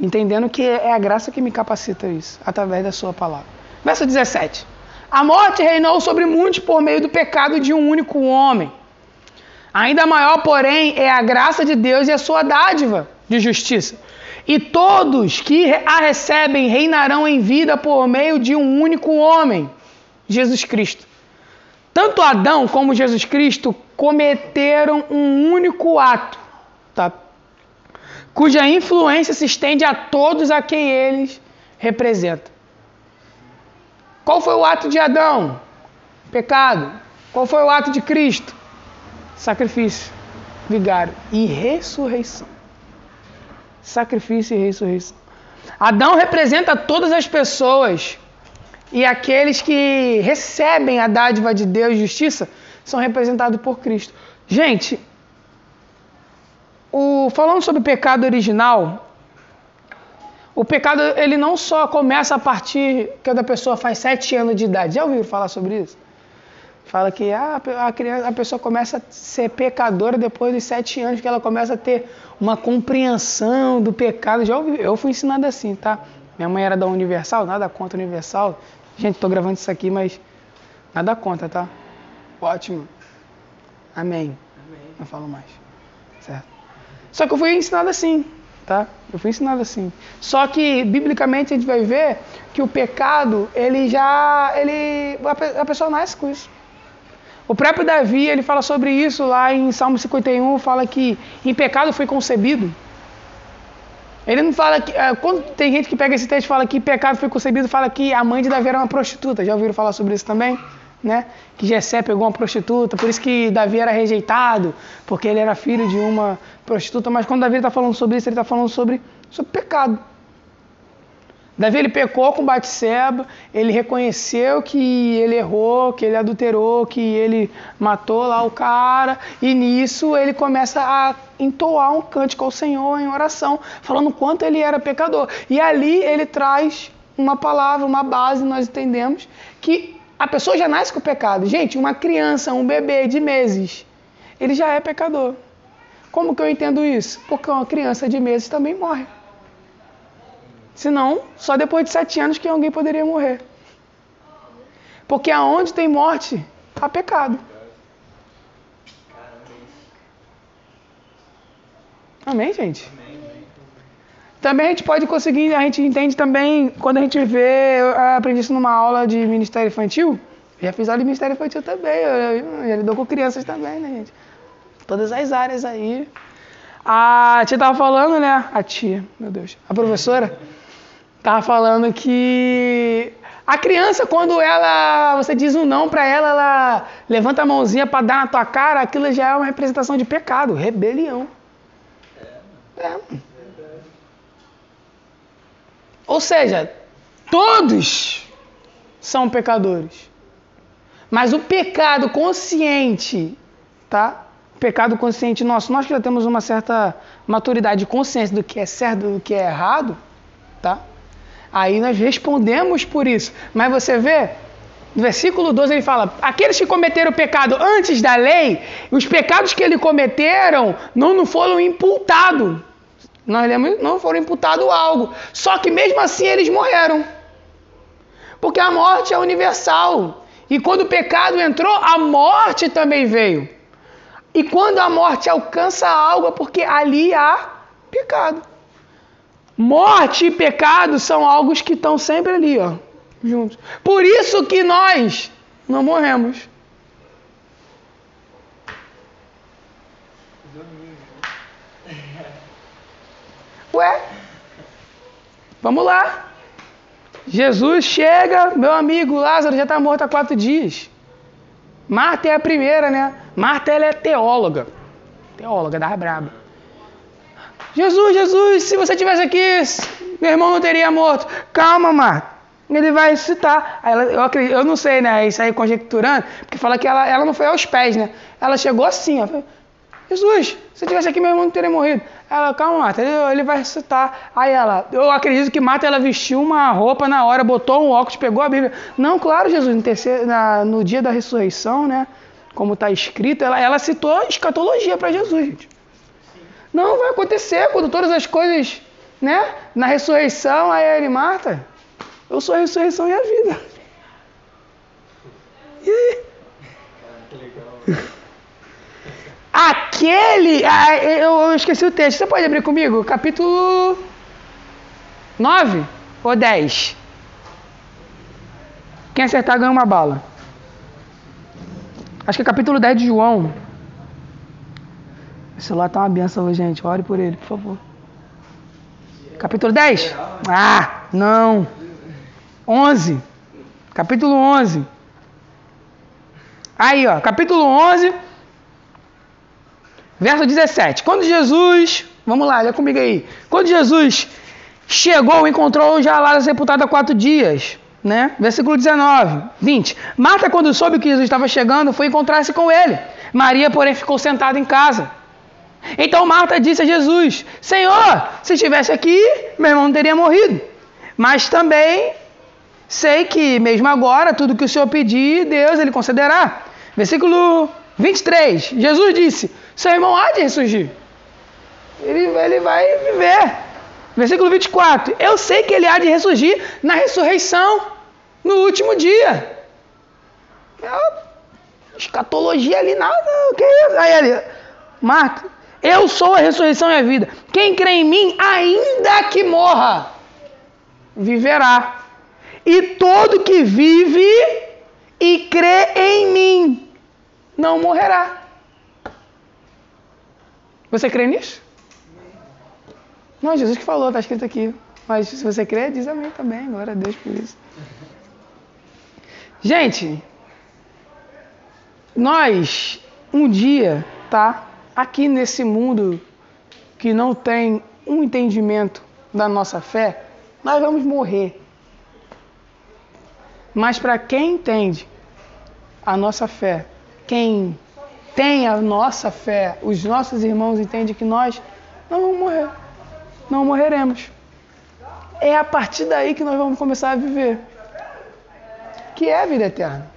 Entendendo que é a graça que me capacita isso, através da sua palavra. Verso 17. A morte reinou sobre muitos por meio do pecado de um único homem. Ainda maior, porém, é a graça de Deus e a sua dádiva de justiça. E todos que a recebem reinarão em vida por meio de um único homem, Jesus Cristo. Tanto Adão como Jesus Cristo cometeram um único ato, tá? cuja influência se estende a todos a quem eles representam. Qual foi o ato de Adão? Pecado. Qual foi o ato de Cristo? Sacrifício, vigário e ressurreição sacrifício e ressurreição. Adão representa todas as pessoas e aqueles que recebem a dádiva de Deus justiça são representados por Cristo. Gente, o, falando sobre o pecado original, o pecado ele não só começa a partir que a pessoa faz sete anos de idade. Já ouviram falar sobre isso? Fala que ah, a, criança, a pessoa começa a ser pecadora depois dos sete anos, que ela começa a ter uma compreensão do pecado. Já ouvi, eu fui ensinado assim, tá? Minha mãe era da Universal, nada contra a Universal. Gente, estou gravando isso aqui, mas nada contra, tá? Ótimo. Amém. Amém. Não falo mais. Certo? Só que eu fui ensinado assim, tá? Eu fui ensinado assim. Só que, biblicamente, a gente vai ver que o pecado, ele já. Ele, a pessoa nasce com isso. O próprio Davi, ele fala sobre isso lá em Salmo 51, fala que em pecado foi concebido. Ele não fala que. É, quando tem gente que pega esse texto e fala que pecado foi concebido, fala que a mãe de Davi era uma prostituta. Já ouviram falar sobre isso também? Né? Que Jessé pegou uma prostituta, por isso que Davi era rejeitado, porque ele era filho de uma prostituta. Mas quando Davi está falando sobre isso, ele está falando sobre, sobre pecado. Davi ele pecou com Batseba, ele reconheceu que ele errou, que ele adulterou, que ele matou lá o cara, e nisso ele começa a entoar um cântico ao Senhor em oração, falando quanto ele era pecador. E ali ele traz uma palavra, uma base, nós entendemos que a pessoa já nasce com pecado. Gente, uma criança, um bebê de meses, ele já é pecador. Como que eu entendo isso? Porque uma criança de meses também morre. Senão, só depois de sete anos que alguém poderia morrer. Porque aonde tem morte, há pecado. Amém, gente? Também a gente pode conseguir, a gente entende também, quando a gente vê, eu aprendi isso numa aula de Ministério Infantil, já fiz aula de Ministério Infantil também, eu, já lidou com crianças também, né, gente? Todas as áreas aí. A tia tava falando, né? A tia, meu Deus. A professora Tava falando que a criança, quando ela, você diz um não para ela, ela levanta a mãozinha para dar na tua cara, aquilo já é uma representação de pecado, rebelião. É. Ou seja, todos são pecadores. Mas o pecado consciente, tá? Pecado consciente nosso, nós que já temos uma certa maturidade de consciência do que é certo e do que é errado, tá? Aí nós respondemos por isso. Mas você vê, no versículo 12 ele fala: aqueles que cometeram pecado antes da lei, os pecados que eles cometeram não, não foram imputados. Nós lemos, não foram imputados algo. Só que mesmo assim eles morreram. Porque a morte é universal. E quando o pecado entrou, a morte também veio. E quando a morte alcança algo, é porque ali há pecado. Morte e pecado são algo que estão sempre ali, ó, juntos. Por isso que nós não morremos. Ué? Vamos lá. Jesus chega, meu amigo Lázaro já está morto há quatro dias. Marta é a primeira, né? Marta ela é teóloga. Teóloga da braba. Jesus, Jesus, se você tivesse aqui, meu irmão não teria morto. Calma, Marta. Ele vai citar. Ela, eu, acredito, eu não sei, né? Isso aí conjecturando, porque fala que ela, ela não foi aos pés, né? Ela chegou assim, ó. Jesus, se tivesse aqui, meu irmão não teria morrido. Ela, calma, Marta, ele, ele vai ressuscitar. Aí ela, eu acredito que Marta ela vestiu uma roupa na hora, botou um óculos, pegou a Bíblia. Não, claro, Jesus, no, terceiro, na, no dia da ressurreição, né? Como está escrito, ela, ela citou escatologia para Jesus, gente. Não, vai acontecer quando todas as coisas, né? Na ressurreição, aí ele, Marta, eu sou a ressurreição e a vida. E aí? *laughs* *laughs* Aquele. Ah, eu esqueci o texto. Você pode abrir comigo? Capítulo 9 ou 10? Quem acertar ganha uma bala. Acho que é capítulo 10 de João. O celular tá uma benção, gente. Ore por ele, por favor. Capítulo 10? Ah, não. 11. Capítulo 11. Aí, ó. Capítulo 11. Verso 17. Quando Jesus, vamos lá, olha comigo aí. Quando Jesus chegou, encontrou já lá sepultado há quatro dias. Né? Versículo 19, 20. Marta, quando soube que Jesus estava chegando, foi encontrar-se com ele. Maria, porém, ficou sentada em casa. Então Marta disse a Jesus: Senhor, se estivesse aqui, meu irmão não teria morrido. Mas também sei que, mesmo agora, tudo que o Senhor pedir, Deus ele concederá. Versículo 23. Jesus disse: Seu irmão há de ressurgir. Ele, ele vai viver. Versículo 24. Eu sei que ele há de ressurgir na ressurreição, no último dia. É escatologia ali, nada. O que é isso? Aí ele, Marta, eu sou a ressurreição e a vida. Quem crê em mim, ainda que morra, viverá. E todo que vive e crê em mim, não morrerá. Você crê nisso? Não, Jesus que falou, está escrito aqui. Mas se você crê, diz amém também. Glória a Deus por isso. Gente, nós, um dia, tá? Aqui nesse mundo que não tem um entendimento da nossa fé, nós vamos morrer. Mas para quem entende a nossa fé, quem tem a nossa fé, os nossos irmãos entendem que nós não vamos morrer. Não morreremos. É a partir daí que nós vamos começar a viver. Que é a vida eterna.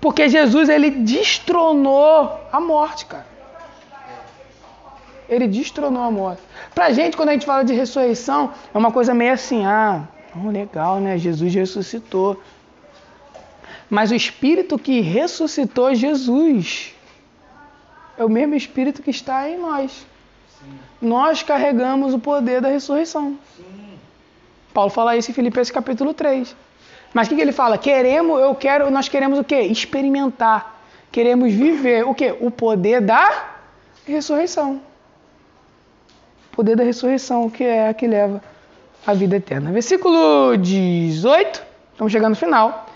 Porque Jesus ele destronou a morte, cara. Ele destronou a morte. Pra gente, quando a gente fala de ressurreição, é uma coisa meio assim, ah, legal, né? Jesus ressuscitou. Mas o Espírito que ressuscitou Jesus é o mesmo Espírito que está em nós. Sim. Nós carregamos o poder da ressurreição. Sim. Paulo fala isso em Filipenses capítulo 3. Mas o que, que, ele fala? Queremos, eu quero, nós queremos o quê? Experimentar. Queremos viver o quê? O poder da ressurreição. O poder da ressurreição, que é a que leva à vida eterna. Versículo 18, estamos chegando no final.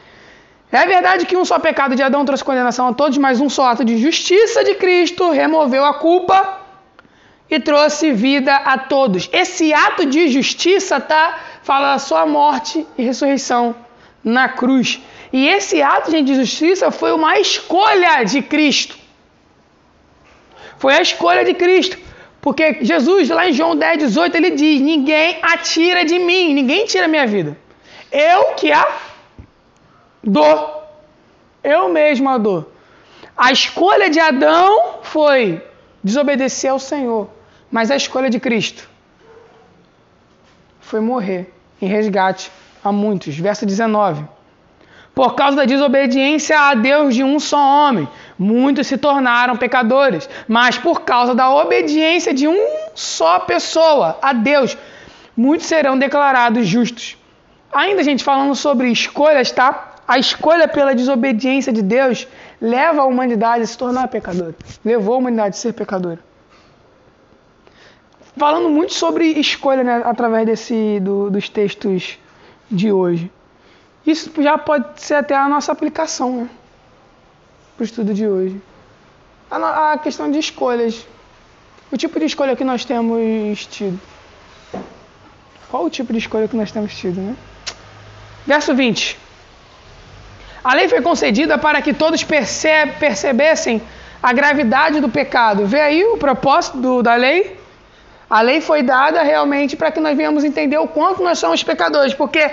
É verdade que um só pecado de Adão trouxe condenação a todos, mas um só ato de justiça de Cristo removeu a culpa e trouxe vida a todos. Esse ato de justiça tá fala da sua morte e ressurreição na cruz. E esse ato gente, de justiça foi uma escolha de Cristo. Foi a escolha de Cristo. Porque Jesus, lá em João 10, 18, ele diz: Ninguém atira de mim, ninguém tira a minha vida. Eu que a dou. Eu mesmo a dou. A escolha de Adão foi desobedecer ao Senhor. Mas a escolha de Cristo foi morrer em resgate a muitos. Verso 19. Por causa da desobediência a Deus de um só homem, muitos se tornaram pecadores. Mas por causa da obediência de um só pessoa, a Deus, muitos serão declarados justos. Ainda, gente, falando sobre escolhas, tá? A escolha pela desobediência de Deus leva a humanidade a se tornar pecadora. Levou a humanidade a ser pecadora. Falando muito sobre escolha né, através desse, do, dos textos de hoje. Isso já pode ser até a nossa aplicação né, para o estudo de hoje. A, a questão de escolhas. O tipo de escolha que nós temos tido. Qual o tipo de escolha que nós temos tido, né? Verso 20. A lei foi concedida para que todos perce percebessem a gravidade do pecado. Vê aí o propósito do, da lei? A lei foi dada realmente para que nós venhamos entender o quanto nós somos pecadores, porque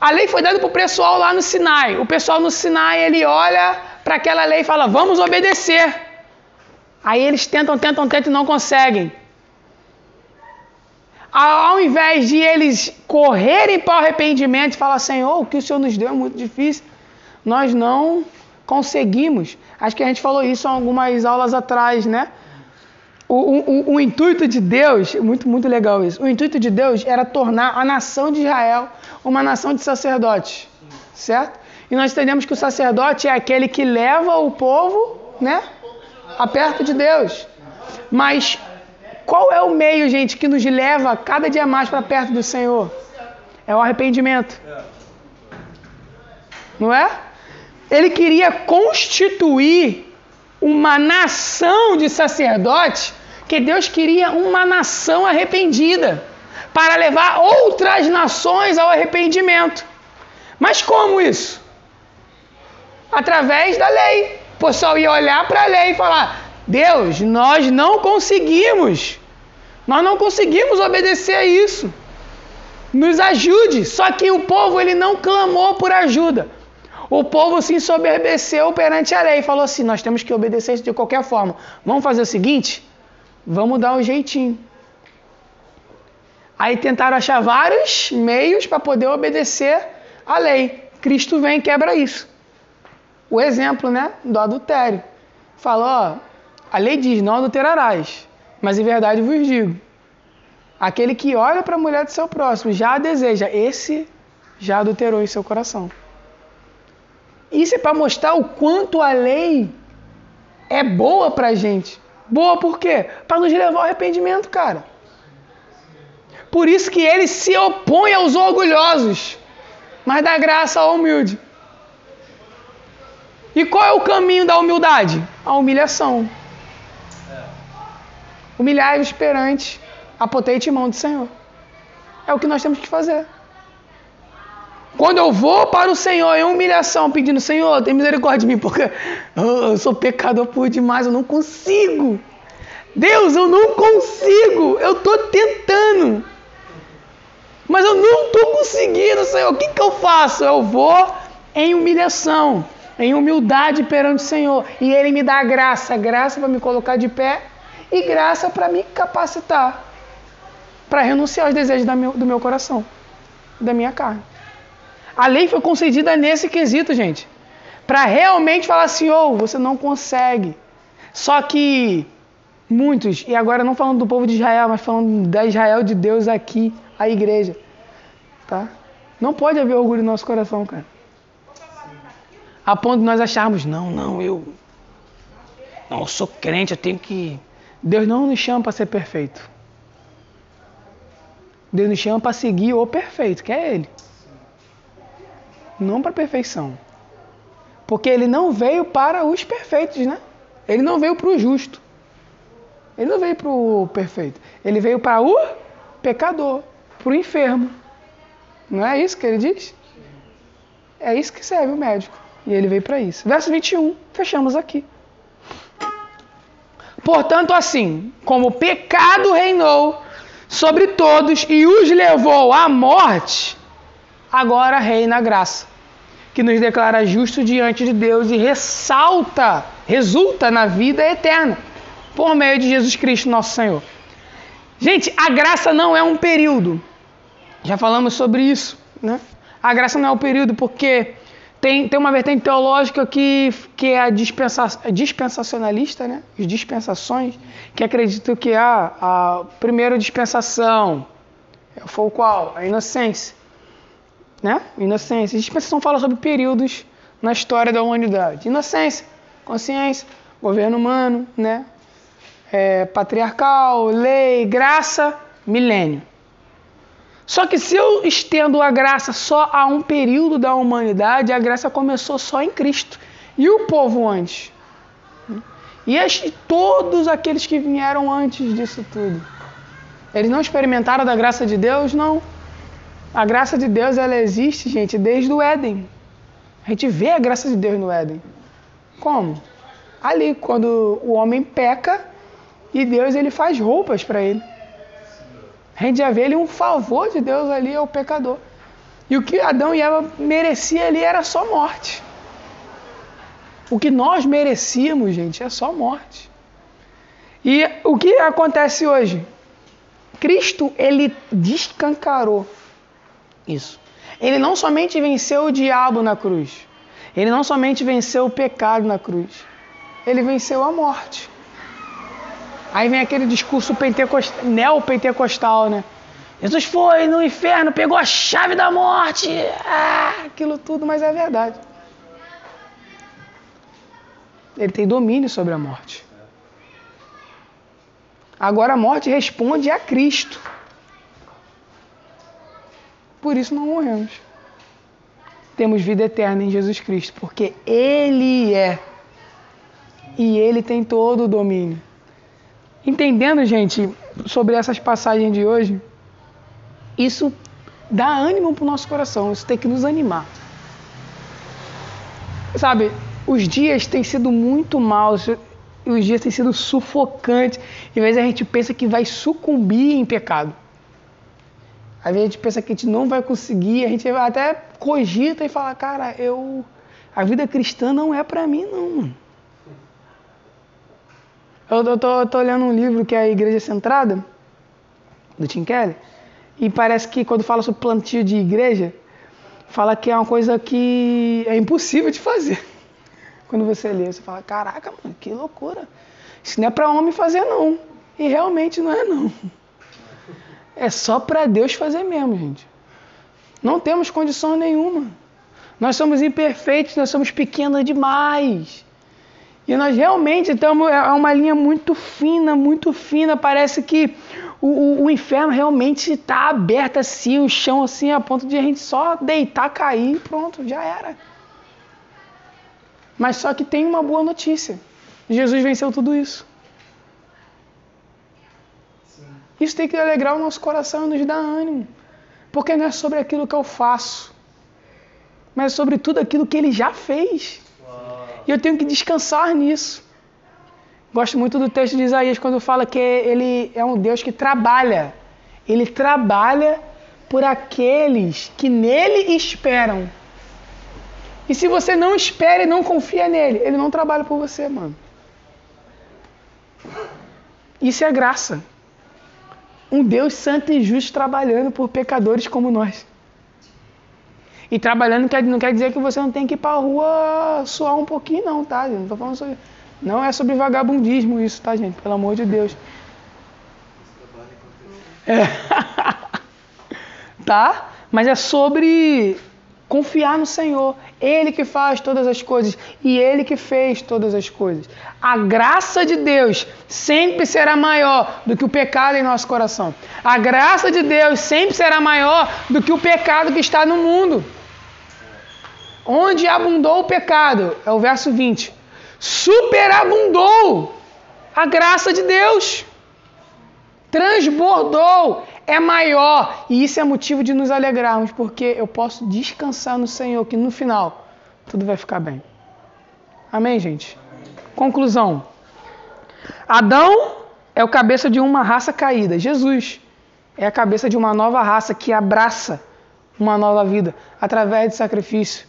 a lei foi dada para o pessoal lá no Sinai. O pessoal no Sinai, ele olha para aquela lei e fala, vamos obedecer. Aí eles tentam, tentam, tentam e não conseguem. Ao invés de eles correrem para o arrependimento e falar, Senhor, o que o Senhor nos deu é muito difícil, nós não conseguimos. Acho que a gente falou isso algumas aulas atrás, né? O, o, o, intuito de Deus, muito, muito legal isso, o intuito de Deus era tornar a nação de Israel uma nação de sacerdotes, certo? E nós entendemos que o sacerdote é aquele que leva o povo, né, a perto de Deus. Mas qual é o meio, gente, que nos leva cada dia mais para perto do Senhor? É o arrependimento. Não é? Ele queria constituir uma nação de sacerdotes, que Deus queria uma nação arrependida, para levar outras nações ao arrependimento. Mas como isso? Através da lei. O pessoal ia olhar para a lei e falar: Deus, nós não conseguimos, nós não conseguimos obedecer a isso. Nos ajude. Só que o povo ele não clamou por ajuda. O povo se ensoberbeceu perante a lei e falou assim: nós temos que obedecer de qualquer forma. Vamos fazer o seguinte? Vamos dar um jeitinho. Aí tentaram achar vários meios para poder obedecer a lei. Cristo vem e quebra isso. O exemplo, né, do adultério. Falou, ó, a lei diz: não adulterarás, mas em verdade vos digo. Aquele que olha para a mulher do seu próximo já a deseja, esse já adulterou em seu coração. Isso é para mostrar o quanto a lei é boa para a gente. Boa por quê? Para nos levar ao arrependimento, cara. Por isso que ele se opõe aos orgulhosos, mas dá graça ao humilde. E qual é o caminho da humildade? A humilhação. Humilhar-vos perante a potente mão do Senhor. É o que nós temos que fazer. Quando eu vou para o Senhor em humilhação, pedindo, Senhor, tem misericórdia de mim, porque eu sou pecador por demais, eu não consigo. Deus, eu não consigo. Eu estou tentando. Mas eu não estou conseguindo, Senhor. O que, que eu faço? Eu vou em humilhação, em humildade perante o Senhor. E Ele me dá graça graça para me colocar de pé e graça para me capacitar para renunciar aos desejos do meu coração, da minha carne. A lei foi concedida nesse quesito, gente. Para realmente falar assim, oh, você não consegue. Só que muitos, e agora não falando do povo de Israel, mas falando da Israel de Deus aqui, a igreja. Tá? Não pode haver orgulho no nosso coração, cara. A ponto de nós acharmos, não, não, eu. Não, eu sou crente, eu tenho que. Deus não nos chama para ser perfeito. Deus nos chama para seguir o perfeito, que é Ele não para a perfeição. Porque ele não veio para os perfeitos, né? Ele não veio para o justo. Ele não veio para o perfeito. Ele veio para o pecador, para o enfermo. Não é isso que ele diz? É isso que serve o médico. E ele veio para isso. Verso 21, fechamos aqui. Portanto, assim, como o pecado reinou sobre todos e os levou à morte, agora reina a graça, que nos declara justo diante de Deus e ressalta, resulta na vida eterna, por meio de Jesus Cristo, nosso Senhor. Gente, a graça não é um período. Já falamos sobre isso, né? A graça não é um período porque tem, tem uma vertente teológica que, que é a dispensa, dispensacionalista, né? As dispensações, que acreditam que a, a primeira dispensação foi o qual? A inocência. Né? Inocência. A dispensação fala sobre períodos na história da humanidade. Inocência, consciência, governo humano, né? É, patriarcal, lei, graça, milênio. Só que se eu estendo a graça só a um período da humanidade, a graça começou só em Cristo. E o povo antes? E as, todos aqueles que vieram antes disso tudo? Eles não experimentaram da graça de Deus? Não. A graça de Deus ela existe, gente, desde o Éden. A gente vê a graça de Deus no Éden. Como? Ali, quando o homem peca e Deus ele faz roupas para ele. A gente já vê ali um favor de Deus ali ao pecador. E o que Adão e Eva mereciam ali era só morte. O que nós merecíamos, gente, é só morte. E o que acontece hoje? Cristo, ele descancarou isso. Ele não somente venceu o diabo na cruz, ele não somente venceu o pecado na cruz, ele venceu a morte. Aí vem aquele discurso pentecostal, neopentecostal, né? Jesus foi no inferno, pegou a chave da morte. Ah, aquilo tudo, mas é verdade. Ele tem domínio sobre a morte. Agora a morte responde a Cristo. Por isso não morremos. Temos vida eterna em Jesus Cristo, porque Ele é. E Ele tem todo o domínio. Entendendo, gente, sobre essas passagens de hoje, isso dá ânimo para o nosso coração, isso tem que nos animar. Sabe, os dias têm sido muito maus, os dias têm sido sufocantes, e às vezes a gente pensa que vai sucumbir em pecado. Às vezes a gente pensa que a gente não vai conseguir, a gente até cogita e fala, cara, eu a vida cristã não é para mim não. Eu, eu, tô, eu tô lendo um livro que é a Igreja Centrada, do Tim Kelly, e parece que quando fala sobre plantio de igreja, fala que é uma coisa que é impossível de fazer. *laughs* Quando você lê, você fala, caraca, mano, que loucura. Isso não é para homem fazer não. E realmente não é não. É só para Deus fazer mesmo, gente. Não temos condição nenhuma. Nós somos imperfeitos, nós somos pequenos demais. E nós realmente estamos. É uma linha muito fina, muito fina. Parece que o, o, o inferno realmente está aberto assim, o chão assim, a ponto de a gente só deitar, cair e pronto, já era. Mas só que tem uma boa notícia: Jesus venceu tudo isso. Isso tem que alegrar o nosso coração e nos dar ânimo. Porque não é sobre aquilo que eu faço, mas é sobre tudo aquilo que ele já fez. E eu tenho que descansar nisso. Gosto muito do texto de Isaías quando fala que ele é um Deus que trabalha. Ele trabalha por aqueles que nele esperam. E se você não espera e não confia nele, ele não trabalha por você, mano. Isso é graça. Um Deus santo e justo trabalhando por pecadores como nós. E trabalhando não quer, dizer que você não tem que ir para a rua suar um pouquinho, não, tá? Não tô falando sobre. Não é sobre vagabundismo isso, tá, gente? Pelo amor de Deus. É. *laughs* tá? Mas é sobre confiar no Senhor. Ele que faz todas as coisas e ele que fez todas as coisas. A graça de Deus sempre será maior do que o pecado em nosso coração. A graça de Deus sempre será maior do que o pecado que está no mundo. Onde abundou o pecado, é o verso 20. Superabundou A graça de Deus transbordou, é maior. E isso é motivo de nos alegrarmos, porque eu posso descansar no Senhor, que no final tudo vai ficar bem. Amém, gente? Conclusão. Adão é o cabeça de uma raça caída. Jesus é a cabeça de uma nova raça que abraça uma nova vida através de sacrifício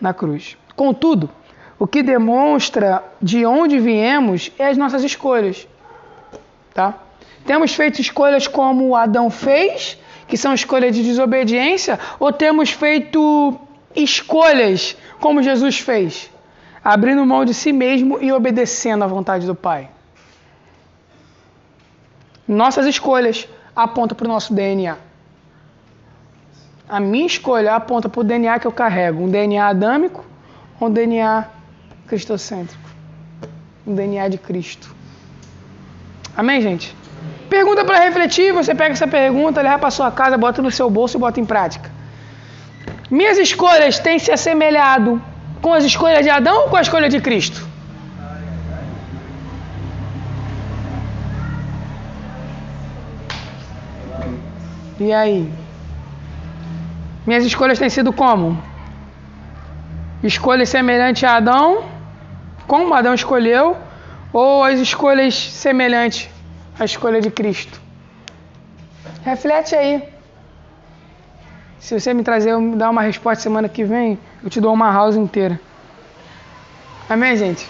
na cruz. Contudo, o que demonstra de onde viemos é as nossas escolhas. Tá? Temos feito escolhas como Adão fez, que são escolhas de desobediência, ou temos feito escolhas como Jesus fez, abrindo mão de si mesmo e obedecendo à vontade do Pai? Nossas escolhas apontam para o nosso DNA. A minha escolha aponta para o DNA que eu carrego, um DNA adâmico ou um DNA cristocêntrico, um DNA de Cristo. Amém, gente? Pergunta para refletir, você pega essa pergunta, leva para sua casa, bota no seu bolso e bota em prática. Minhas escolhas têm se assemelhado com as escolhas de Adão ou com a escolha de Cristo? E aí? Minhas escolhas têm sido como? Escolhas semelhantes a Adão, como Adão escolheu, ou as escolhas semelhantes a escolha de Cristo. Reflete aí. Se você me trazer, me dar uma resposta semana que vem, eu te dou uma house inteira. Amém, gente?